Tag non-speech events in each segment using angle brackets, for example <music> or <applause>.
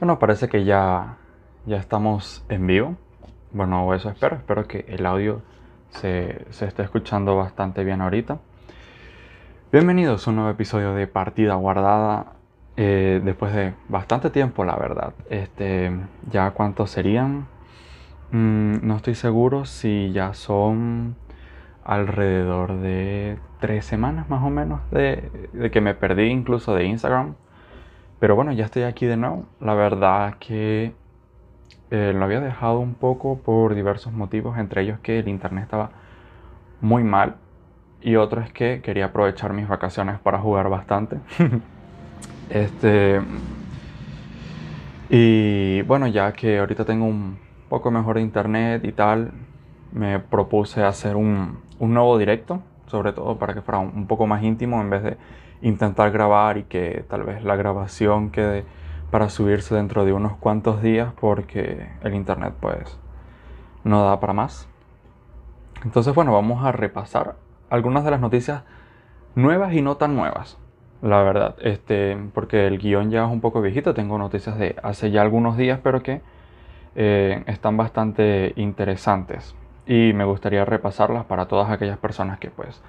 Bueno, parece que ya, ya estamos en vivo. Bueno, eso espero. Espero que el audio se, se esté escuchando bastante bien ahorita. Bienvenidos a un nuevo episodio de Partida Guardada. eh, después de bastante tiempo, la verdad. Este, ya cuántos serían. Mm, no estoy seguro si ya son alrededor de tres semanas más o menos de, de que me perdí incluso de Instagram. Pero bueno, ya estoy aquí de nuevo. La verdad que eh, lo había dejado un poco por diversos motivos, entre ellos que el internet estaba muy mal y otro es que quería aprovechar mis vacaciones para jugar bastante. <laughs> este y bueno, ya que ahorita tengo un poco mejor de internet y tal, me propuse hacer un, nuevo directo, sobre todo para que fuera un poco más íntimo en vez de intentar grabar y que tal vez la grabación quede para subirse dentro de unos cuantos días porque el internet pues no da para más. Entonces bueno, vamos a repasar algunas de las noticias nuevas y no tan nuevas. La verdad, este, porque el guion ya es un poco viejito, tengo noticias de hace ya algunos días, pero que eh, están bastante interesantes. Y me gustaría repasarlas para todas aquellas personas que pues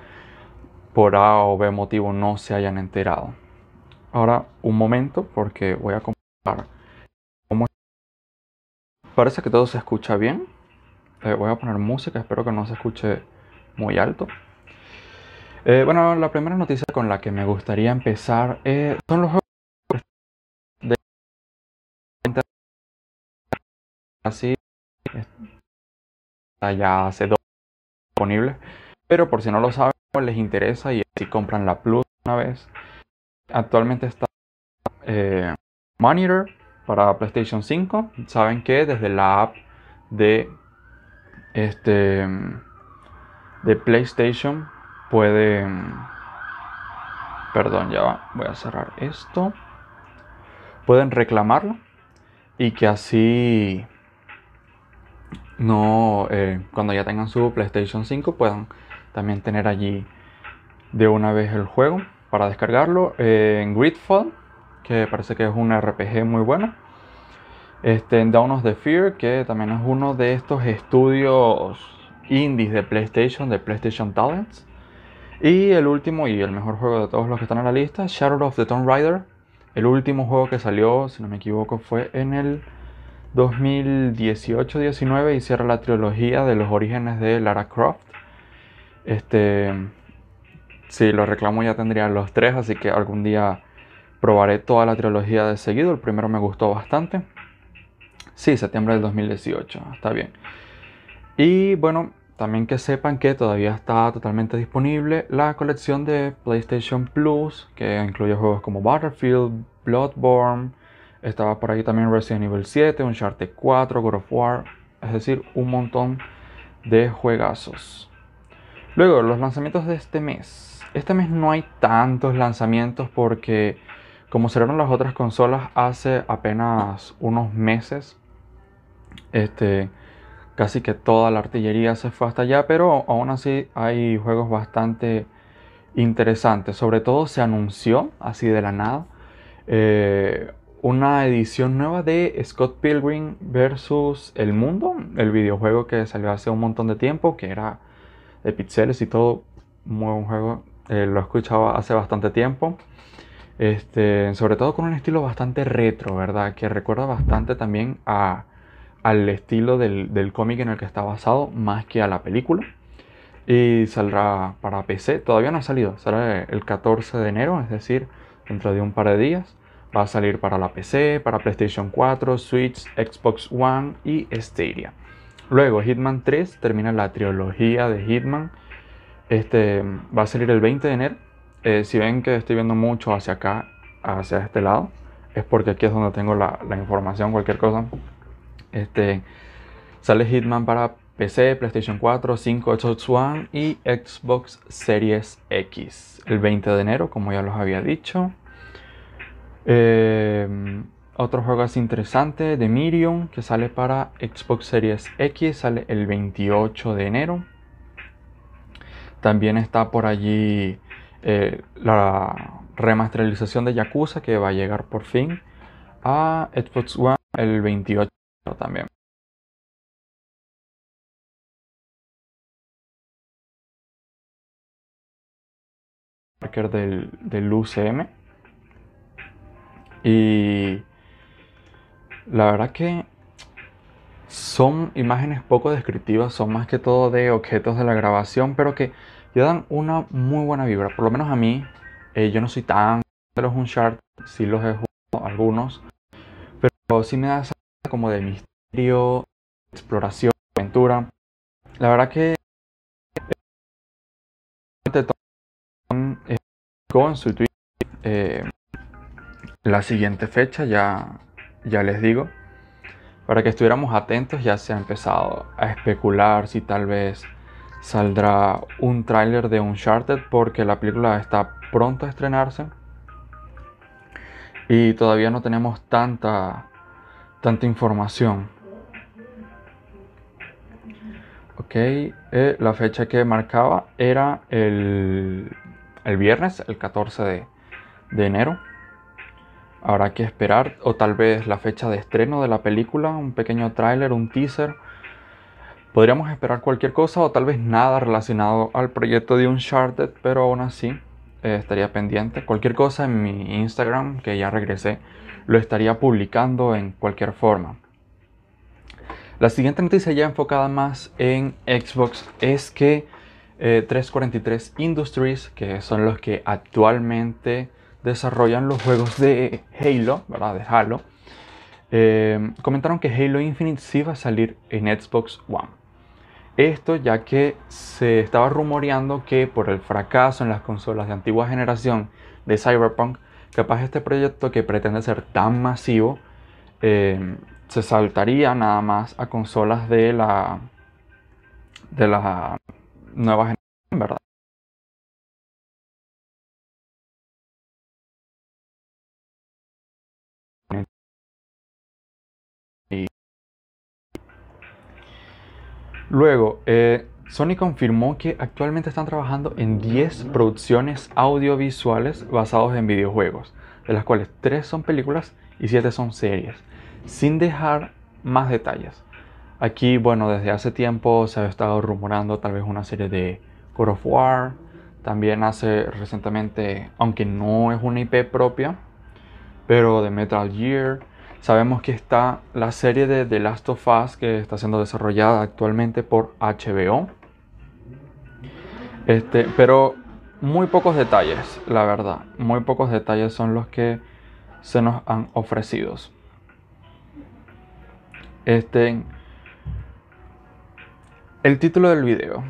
por A o B motivo no se hayan enterado. Ahora un momento porque voy a comprobar cómo parece que todo se escucha bien. Eh, voy a poner música, espero que no se escuche muy alto. Eh, bueno, la primera noticia con la que me gustaría empezar eh, son los juegos de así ya hace dos disponibles, pero por si no lo saben les interesa y si compran la Plus una vez. Actualmente está eh, Monitor para PlayStation 5. Saben que desde la app de este de PlayStation pueden perdón, ya voy a cerrar esto. Pueden reclamarlo y que así no eh, cuando ya tengan su PlayStation 5 puedan también tener allí de una vez el juego para descargarlo eh, Gridfall que parece que es un RPG muy bueno. Este, en Dawn of the Fear que también es uno de estos estudios indies de PlayStation de PlayStation Talents. Y el último y el mejor juego de todos los que están en la lista Shadow of the Tomb Raider. El último juego que salió si no me equivoco fue en el 2018-19 y cierra la trilogía de los orígenes de Lara Croft. Este, si lo reclamo ya tendría los tres, así que algún día probaré toda la trilogía de seguido. El primero me gustó bastante. Sí, septiembre del 2018, está bien. Y bueno, también que sepan que todavía está totalmente disponible la colección de PlayStation Plus, que incluye juegos como Battlefield, Bloodborne, estaba por ahí también Resident Evil 7, Uncharted 4, God of War, es decir, un montón de juegazos. Luego, los lanzamientos de este mes. Este mes no hay tantos lanzamientos porque como salieron las otras consolas hace apenas unos meses, este, casi que toda la artillería se fue hasta allá, pero aún así hay juegos bastante interesantes. Sobre todo se anunció así de la nada. Eh, una edición nueva de Scott Pilgrim vs. El Mundo, el videojuego que salió hace un montón de tiempo, que era de pixeles y todo, muy buen juego, eh, lo escuchaba hace bastante tiempo. Este, sobre todo con un estilo bastante retro, ¿verdad? Que recuerda bastante también a, al estilo del, del cómic en el que está basado, más que a la película. Y saldrá para PC, todavía no ha salido, saldrá el 14 de enero, es decir, dentro de un par de días. Va a salir para la PC, para PlayStation 4, Switch, Xbox One y Stadia. Luego Hitman 3 termina la trilogía de Hitman. Este va a salir el 20 de enero. Eh, si ven que estoy viendo mucho hacia acá, hacia este lado, es porque aquí es donde tengo la, información, cualquier cosa. Este sale Hitman para PC, PlayStation 4, 5, Xbox One y Xbox Series X. El 20 de enero, como ya los había dicho. Eh, otro juego así interesante de Miriam que sale para Xbox Series X, sale el 28 de enero. También está por allí eh, la remasterización de Yakuza que va a llegar por fin a Xbox One el 28 también. Del, del UCM y la verdad que son imágenes poco descriptivas, son más que todo de objetos de la grabación, pero que ya dan una muy buena vibra. Por lo menos a mí, eh, yo no soy tan de los Uncharted, sí los he jugado algunos, pero sí me da esa como de misterio, exploración, aventura. La verdad que con su tweet eh, la siguiente fecha, ya, ya les digo, para que estuviéramos atentos, ya se ha empezado a especular si tal vez saldrá un tráiler de Uncharted porque la película está pronto a estrenarse y todavía no tenemos tanta tanta información. Ok, eh, la fecha que marcaba era el, el viernes, el 14 de, de enero. Habrá que esperar, o tal vez la fecha de estreno de la película, un pequeño tráiler, un teaser. Podríamos esperar cualquier cosa o tal vez nada relacionado al proyecto de Uncharted, pero aún así eh, estaría pendiente. Cualquier cosa en mi Instagram, que ya regresé, lo estaría publicando en cualquier forma. La siguiente noticia ya enfocada más en Xbox es que 343 eh, Industries, que son los que actualmente desarrollan los juegos de Halo, ¿verdad? De Halo, eh, comentaron que Halo Infinite sí va a salir en Xbox One. Esto ya que se estaba rumoreando que por el fracaso en las consolas de antigua generación de Cyberpunk, capaz este proyecto que pretende ser tan masivo eh, se saltaría nada más a consolas de la de la nueva generación, ¿verdad? Luego, eh, Sony confirmó que actualmente están trabajando en 10 producciones audiovisuales basados en videojuegos, de las cuales 3 son películas y 7 son series, sin dejar más detalles. Aquí, bueno, desde hace tiempo se ha estado rumorando tal vez una serie de God of War, también hace recientemente, aunque no es una IP propia, pero de Metal Gear, Sabemos que está la serie de The Last of Us que está siendo desarrollada actualmente por HBO. Este, pero muy pocos detalles, la verdad. Muy pocos detalles son los que se nos han ofrecido. Este, el título del video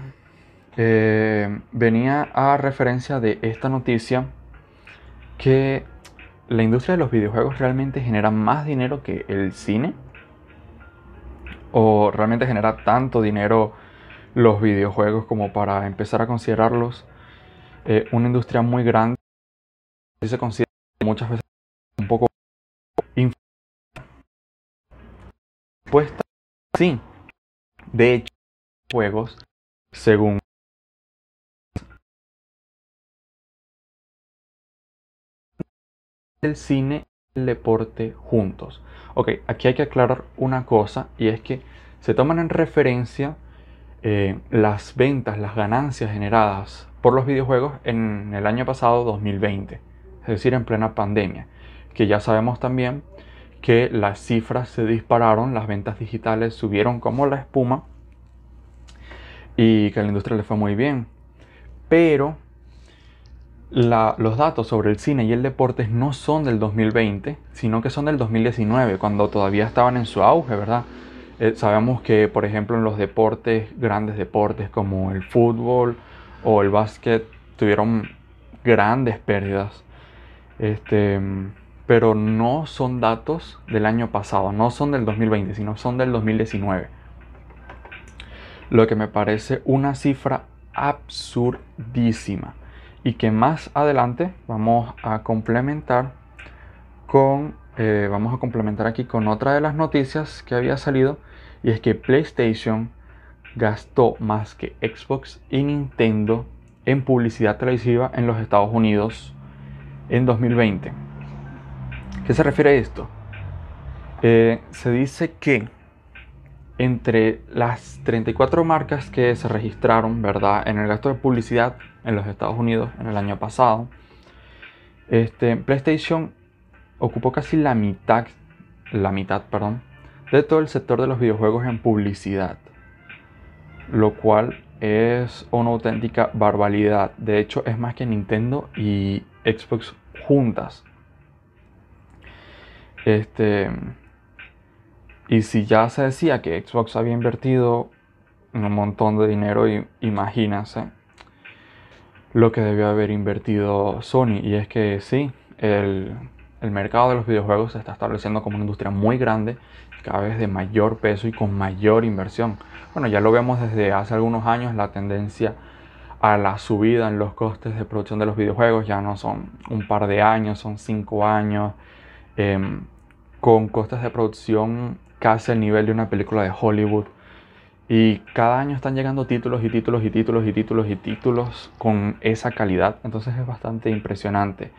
eh, venía a referencia de esta noticia que la industria de los videojuegos realmente genera más dinero que el cine? ¿O realmente genera tanto dinero los videojuegos como para empezar a considerarlos eh, una industria muy grande? se considera muchas veces un poco puesta. Sí, de hecho, juegos, según el cine y el deporte juntos. Ok, aquí hay que aclarar una cosa y es que se toman en referencia eh, las ventas, las ganancias generadas por los videojuegos en el año pasado 2020, es decir, en plena pandemia, que ya sabemos también que las cifras se dispararon, las ventas digitales subieron como la espuma y que a la industria le fue muy bien. Pero los datos sobre el cine y el deporte no son del 2020, sino que son del 2019, cuando todavía estaban en su auge, ¿verdad? Eh, sabemos que, por ejemplo, en los deportes, grandes deportes como el fútbol o el básquet, tuvieron grandes pérdidas. Este, pero no son datos del año pasado, no son del 2020, sino son del 2019. Lo que me parece una cifra absurdísima y que más adelante vamos a complementar con eh, vamos a complementar aquí con otra de las noticias que había salido y es que PlayStation gastó más que Xbox y Nintendo en publicidad televisiva en los Estados Unidos en 2020. ¿Qué se refiere a esto? Eh, se dice que entre las 34 marcas que se registraron, ¿verdad? En el gasto de publicidad en los Estados Unidos en el año pasado, este, PlayStation ocupó casi la mitad, la mitad, perdón, de todo el sector de los videojuegos en publicidad, lo cual es una auténtica barbaridad. De hecho, es más que Nintendo y Xbox juntas. Este, y si ya se decía que Xbox había invertido un montón de dinero, imagínense lo que debió haber invertido Sony. Y es que sí, el, el mercado de los videojuegos se está estableciendo como una industria muy grande, cada vez de mayor peso y con mayor inversión. Bueno, ya lo vemos desde hace algunos años, la tendencia a la subida en los costes de producción de los videojuegos ya no son un par de años, son cinco años, em, con costes de producción casi al nivel de una película de Hollywood. Y cada año están llegando títulos y títulos y títulos y títulos y títulos con esa calidad. Entonces es bastante impresionante.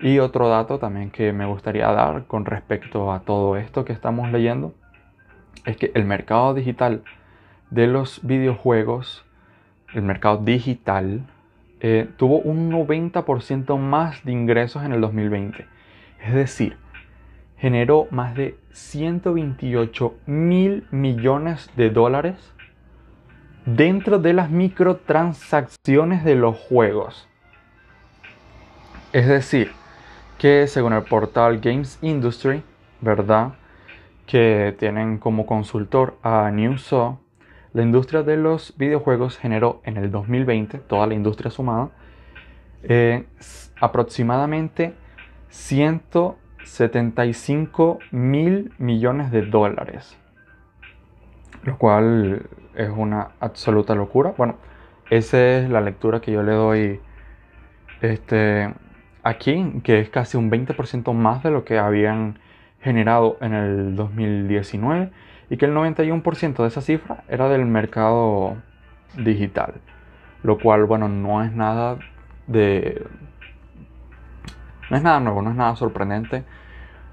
Y otro dato también que me gustaría dar con respecto a todo esto que estamos leyendo es que el mercado digital de los videojuegos, el mercado digital, eh, tuvo un 90% más de ingresos en el 2020. Es decir, generó más de 128 mil millones de dólares dentro de las microtransacciones de los juegos. Es decir, que según el portal Games Industry, ¿verdad? Que tienen como consultor a Newsaw, la industria de los videojuegos generó en el 2020, toda la industria sumada, eh, aproximadamente 175 mil millones de dólares. Lo cual es una absoluta locura. Bueno, esa es la lectura que yo le doy este, aquí, que es casi un 20% más de lo que habían generado en el 2019 y que el 91% de esa cifra era del mercado digital, lo cual, bueno, no es nada de... No es nada nuevo, no es nada sorprendente,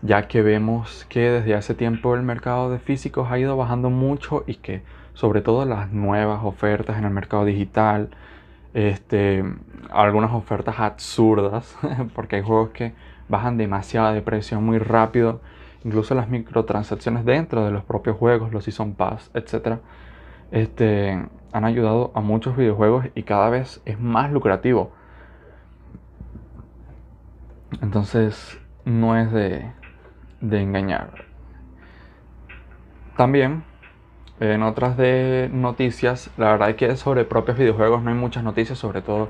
ya que vemos que desde hace tiempo el mercado de físicos ha ido bajando mucho y que sobre todo las nuevas ofertas en el mercado digital, este, algunas ofertas absurdas, <laughs> porque hay juegos que bajan demasiado de precio muy rápido, incluso las microtransacciones dentro de los propios juegos, los Season Pass, etc. Este, han ayudado a muchos videojuegos y cada vez es más lucrativo. Entonces, no es de, de engañar. También en otras de noticias, la verdad es que sobre propios videojuegos no hay muchas noticias, sobre todo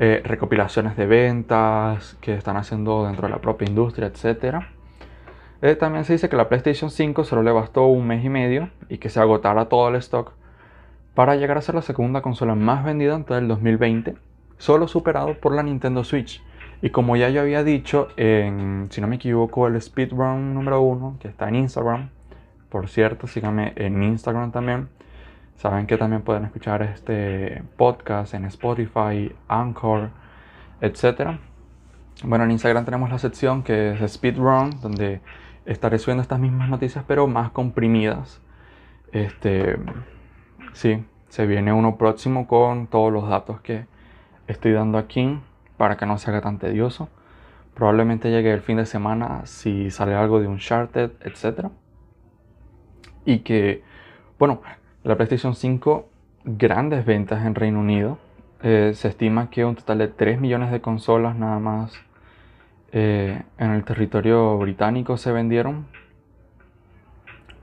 eh, recopilaciones de ventas que están haciendo dentro de la propia industria, etc. Eh, también se dice que la PlayStation 5 solo le bastó un mes y medio y que se agotara todo el stock para llegar a ser la segunda consola más vendida en todo el 2020, solo superado por la Nintendo Switch. Y como ya yo había dicho, si no me equivoco, el speedrun número 1, que está en Instagram, por cierto, síganme en Instagram también. Saben que también pueden escuchar este podcast en Spotify, Anchor, etc. Bueno, en Instagram tenemos la sección que es Speedrun, donde estaré subiendo estas mismas noticias, pero más comprimidas. Este, sí, se viene uno próximo con todos los datos que estoy dando aquí para que no se haga tan tedioso. Probablemente llegue el fin de semana si sale algo de Uncharted, etc y que, bueno, la PlayStation 5, grandes ventas en Reino Unido. Eh, se estima que un total de 3 millones de consolas nada más eh, en el territorio británico se vendieron.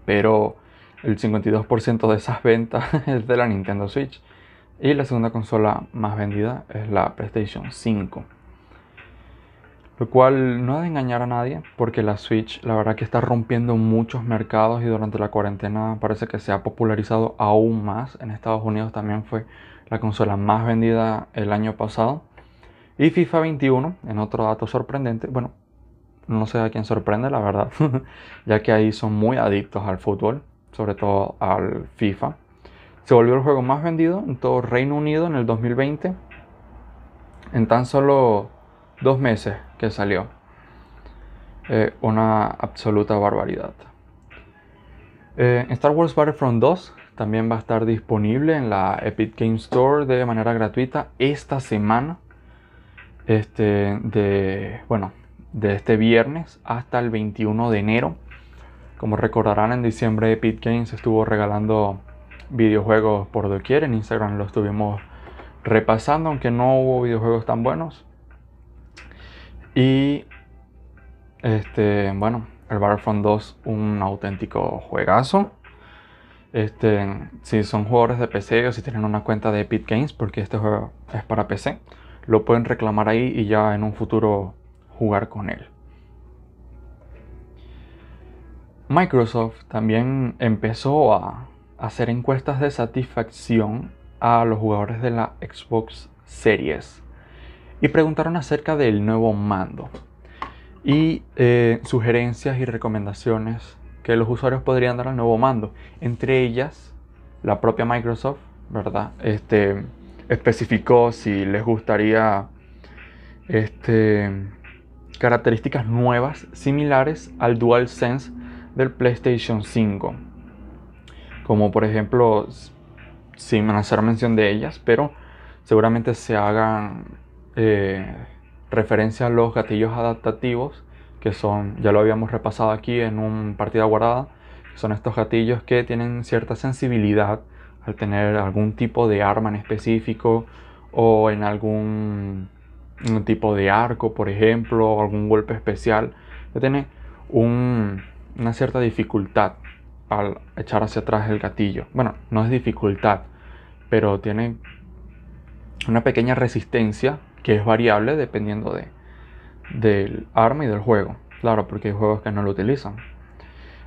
Pero el 52% de esas ventas <laughs> es de la Nintendo Switch. Y la segunda consola más vendida es la PlayStation 5. Lo cual no ha de engañar a nadie, porque la Switch la verdad que está rompiendo muchos mercados y durante la cuarentena parece que se ha popularizado aún más. En Estados Unidos también fue la consola más vendida el año pasado. Y FIFA 21, en otro dato sorprendente, bueno, no sé a quién sorprende la verdad, <laughs> ya que ahí son muy adictos al fútbol, sobre todo al FIFA. Se volvió el juego más vendido en todo Reino Unido en el 2020. En tan solo dos meses que salió. Eh, una absoluta barbaridad. Eh, Star Wars Battlefront 2 también va a estar disponible en la Epic Game Store de manera gratuita esta semana. Este, de, bueno, de este viernes hasta el 21 de enero. Como recordarán, en diciembre Epic Games estuvo regalando videojuegos por doquier. En Instagram lo estuvimos repasando, aunque no hubo videojuegos tan buenos. Y este, bueno, el Battlefront 2, un auténtico juegazo. Este, si son jugadores de PC o si tienen una cuenta de Epic Games, porque este juego es para PC, lo pueden reclamar ahí y ya en un futuro jugar con él. Microsoft también empezó a hacer encuestas de satisfacción a los jugadores de la Xbox Series y preguntaron acerca del nuevo mando y eh, sugerencias y recomendaciones que los usuarios podrían dar al nuevo mando. Entre ellas, la propia Microsoft, ¿verdad? Este, especificó si les gustaría este, características nuevas similares al DualSense del PlayStation 5. Como por ejemplo, sin hacer mención de ellas, pero seguramente se hagan eh, referencia a los gatillos adaptativos, que son, ya lo habíamos repasado aquí en un partida guardada, son estos gatillos que tienen cierta sensibilidad al tener algún tipo de arma en específico o en algún tipo de arco, por ejemplo, algún golpe especial, que tiene una cierta dificultad al echar hacia atrás el gatillo. Bueno, no es dificultad, pero tiene una pequeña resistencia que es variable dependiendo de, del arma y del juego. Claro, porque hay juegos que no lo utilizan.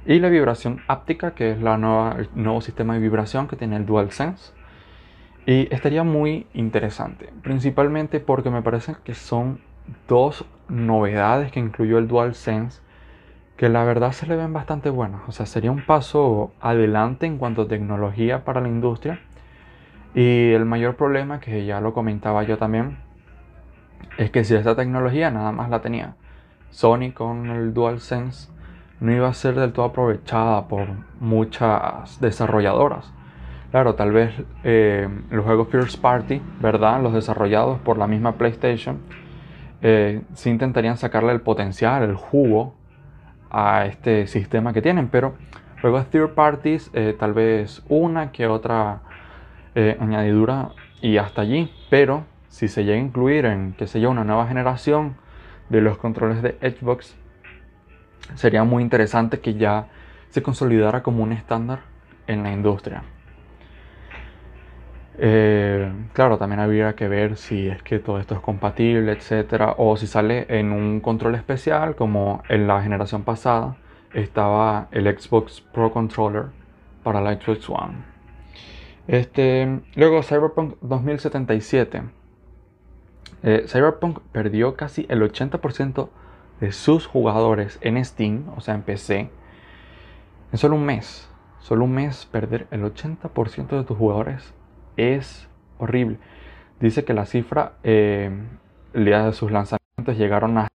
Y la vibración áptica, que es la nueva, el nuevo sistema de vibración que tiene el DualSense. Y estaría muy interesante, principalmente porque me parece que son dos novedades que incluyó el DualSense que la verdad se le ven bastante buenas. O sea, sería un paso adelante en cuanto a tecnología para la industria. Y el mayor problema, que ya lo comentaba yo también, es que si esta tecnología nada más la tenía Sony con el DualSense, no iba a ser del todo aprovechada por muchas desarrolladoras. Claro, tal vez eh, los juegos First Party, ¿verdad? Los desarrollados por la misma PlayStation, eh, sí intentarían sacarle el potencial, el jugo a este sistema que tienen, pero luego third parties, eh, tal vez una que otra eh, añadidura y hasta allí, pero si se llega a incluir en, que se yo, una nueva generación de los controles de Xbox, sería muy interesante que ya se consolidara como un estándar en la industria. Eh, claro, también habría que ver si es que todo esto es compatible, etcétera, o si sale en un control especial, como en la generación pasada estaba el Xbox Pro Controller para la Xbox One. Este, luego, Cyberpunk 2077. Eh, Cyberpunk perdió casi el 80% de sus jugadores en Steam, o sea, en PC, en solo un mes. Solo un mes perder el 80% de tus jugadores es horrible. Dice que la cifra, eh, el día de sus lanzamientos, llegaron a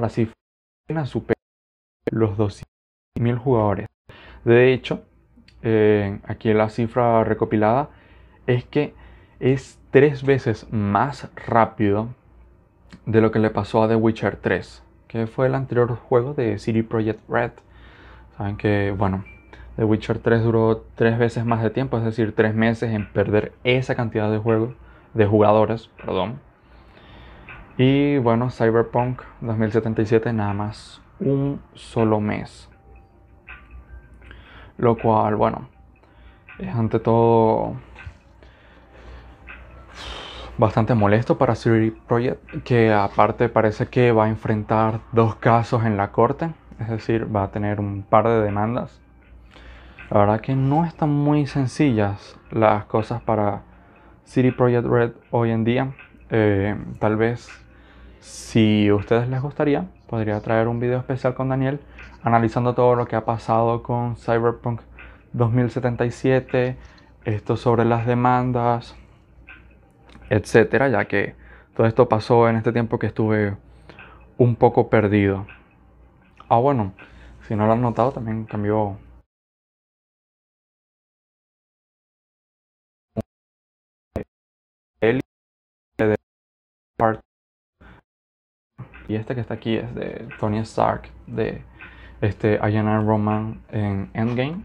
la cifra supera los 200.000 jugadores. De hecho, eh, aquí la cifra recopilada es que es tres veces más rápido de lo que le pasó a The Witcher 3, que fue el anterior juego de City Project Red. Saben que, bueno, The Witcher 3 duró tres veces más de tiempo, es decir, tres meses en perder esa cantidad de juegos, de jugadores, perdón. Y bueno, Cyberpunk 2077 nada más un solo mes. Lo cual, bueno, es ante todo bastante molesto para City Project, que aparte parece que va a enfrentar dos casos en la corte, es decir, va a tener un par de demandas la verdad que no están muy sencillas las cosas para City Project Red hoy en día. Eh, tal vez si a ustedes les gustaría, podría traer un video especial con Daniel analizando todo lo que ha pasado con Cyberpunk 2077, esto sobre las demandas, etcétera, ya que todo esto pasó en este tiempo que estuve un poco perdido. Ah, bueno, si no lo han notado, también cambió. Y este que está aquí es de Tony Stark de este Iron Roman en Endgame.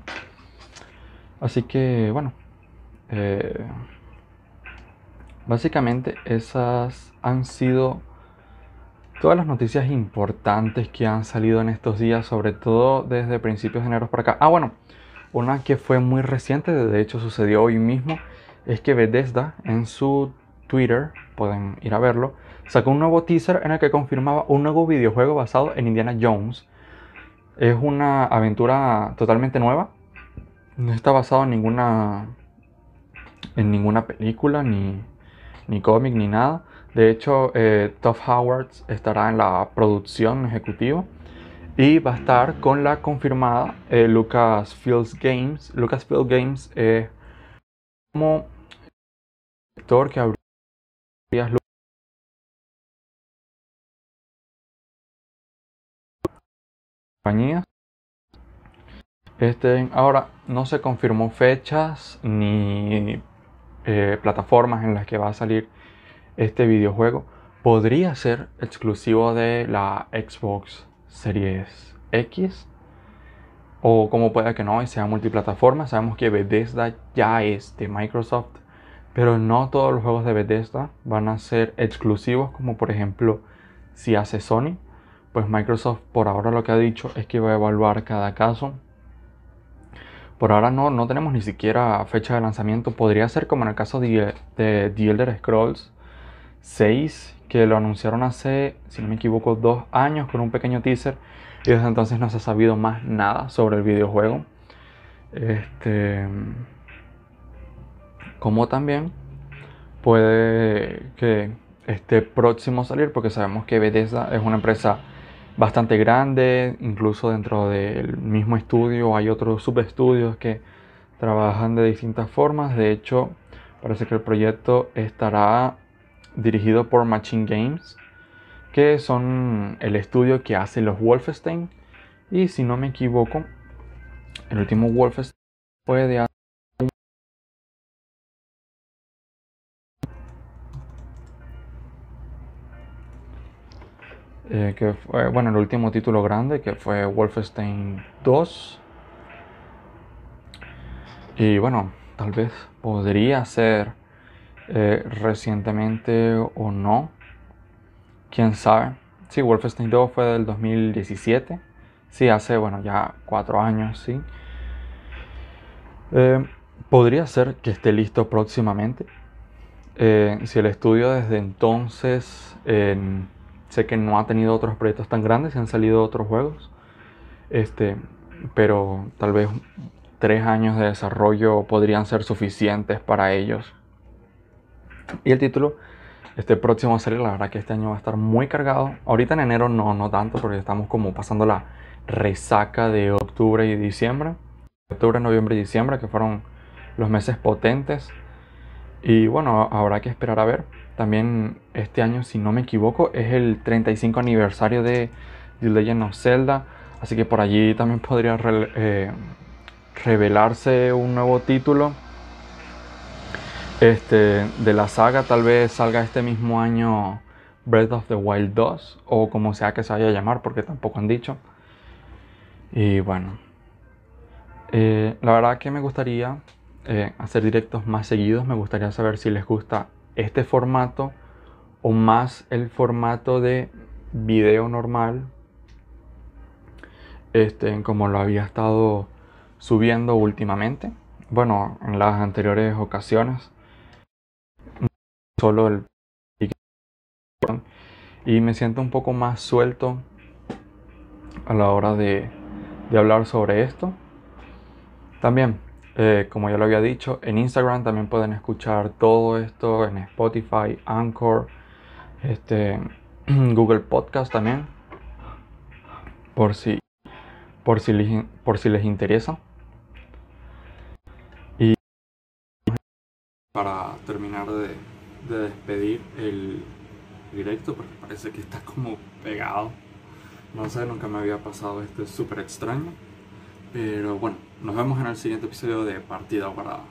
Así que bueno, eh, básicamente esas han sido todas las noticias importantes que han salido en estos días, sobre todo desde principios de enero para acá. Ah, bueno, una que fue muy reciente, de hecho sucedió hoy mismo, es que Bethesda en su Twitter, pueden ir a verlo, sacó un nuevo teaser en el que confirmaba un nuevo videojuego basado en Indiana Jones. Es una aventura totalmente nueva. No está basado en ninguna en ninguna película ni, ni cómic ni nada. De hecho, eh, Howard estará en la producción ejecutiva y va a estar con la confirmada eh, Lucasfilm Games. Lucasfilm Games es como actor que compañías. Este, ahora no se confirmó fechas ni eh, plataformas en las que va a salir este videojuego podría ser exclusivo de la Xbox Series X o como pueda que no y sea multiplataforma. Sabemos que Bethesda ya es de Microsoft, pero no todos los juegos de Bethesda van a ser exclusivos, como por ejemplo si hace Sony. Pues Microsoft por ahora lo que ha dicho es que va a evaluar cada caso. Por ahora no, no tenemos ni siquiera fecha de lanzamiento. Podría ser como en el caso de, de The Elder Scrolls 6, que lo anunciaron hace, si no me equivoco, dos años con un pequeño teaser. Y desde entonces no se ha sabido más nada sobre el videojuego. Este. Como también puede que esté próximo a salir, porque sabemos que Bethesda es una empresa bastante grande, incluso dentro del mismo estudio hay otros subestudios que trabajan de distintas formas. De hecho, parece que el proyecto estará dirigido por Machine Games, que son el estudio que hace los Wolfenstein. Y si no me equivoco, el último Wolfenstein fue de eh, que fue, bueno, el último título grande que fue Wolfenstein 2. Y bueno, tal vez podría ser eh, recientemente o no. Quién sabe. Sí, Wolfenstein 2 fue del 2017. Sí, hace, bueno, ya cuatro años, sí. Eh, podría ser que esté listo próximamente. Si el estudio desde entonces sé que no ha tenido otros proyectos tan grandes, se han salido otros juegos. Este, pero tal vez tres años de desarrollo podrían ser suficientes para ellos y el título, este próximo a salir, la verdad que este año va a estar muy cargado. Ahorita en enero no, no tanto, porque estamos como pasando la resaca de octubre y diciembre. Octubre, noviembre y diciembre, que fueron los meses potentes. Y bueno, habrá que esperar a ver. También este año, si no me equivoco, es el 35 aniversario de The Legend of Zelda. Así que por allí también podría eh, revelarse un nuevo título este, de la saga tal vez salga este mismo año Breath of the Wild 2 o como sea que se vaya a llamar porque tampoco han dicho. Y bueno, eh, la verdad que me gustaría eh, hacer directos más seguidos, me gustaría saber si les gusta este formato o más el formato de video normal, este, como lo había estado subiendo últimamente, bueno, en las anteriores ocasiones. Solo el y me siento un poco más suelto a la hora de, hablar sobre esto. También, eh, como ya lo había dicho, en Instagram también pueden escuchar todo esto, en Spotify, Anchor, este, <clears throat> Google Podcast también, por si, por si, les, por si les interesa. Y para terminar de de despedir el directo porque parece que está como pegado. No sé, nunca me había pasado esto, es súper extraño. Pero bueno, nos vemos en el siguiente episodio de Partida Guardada.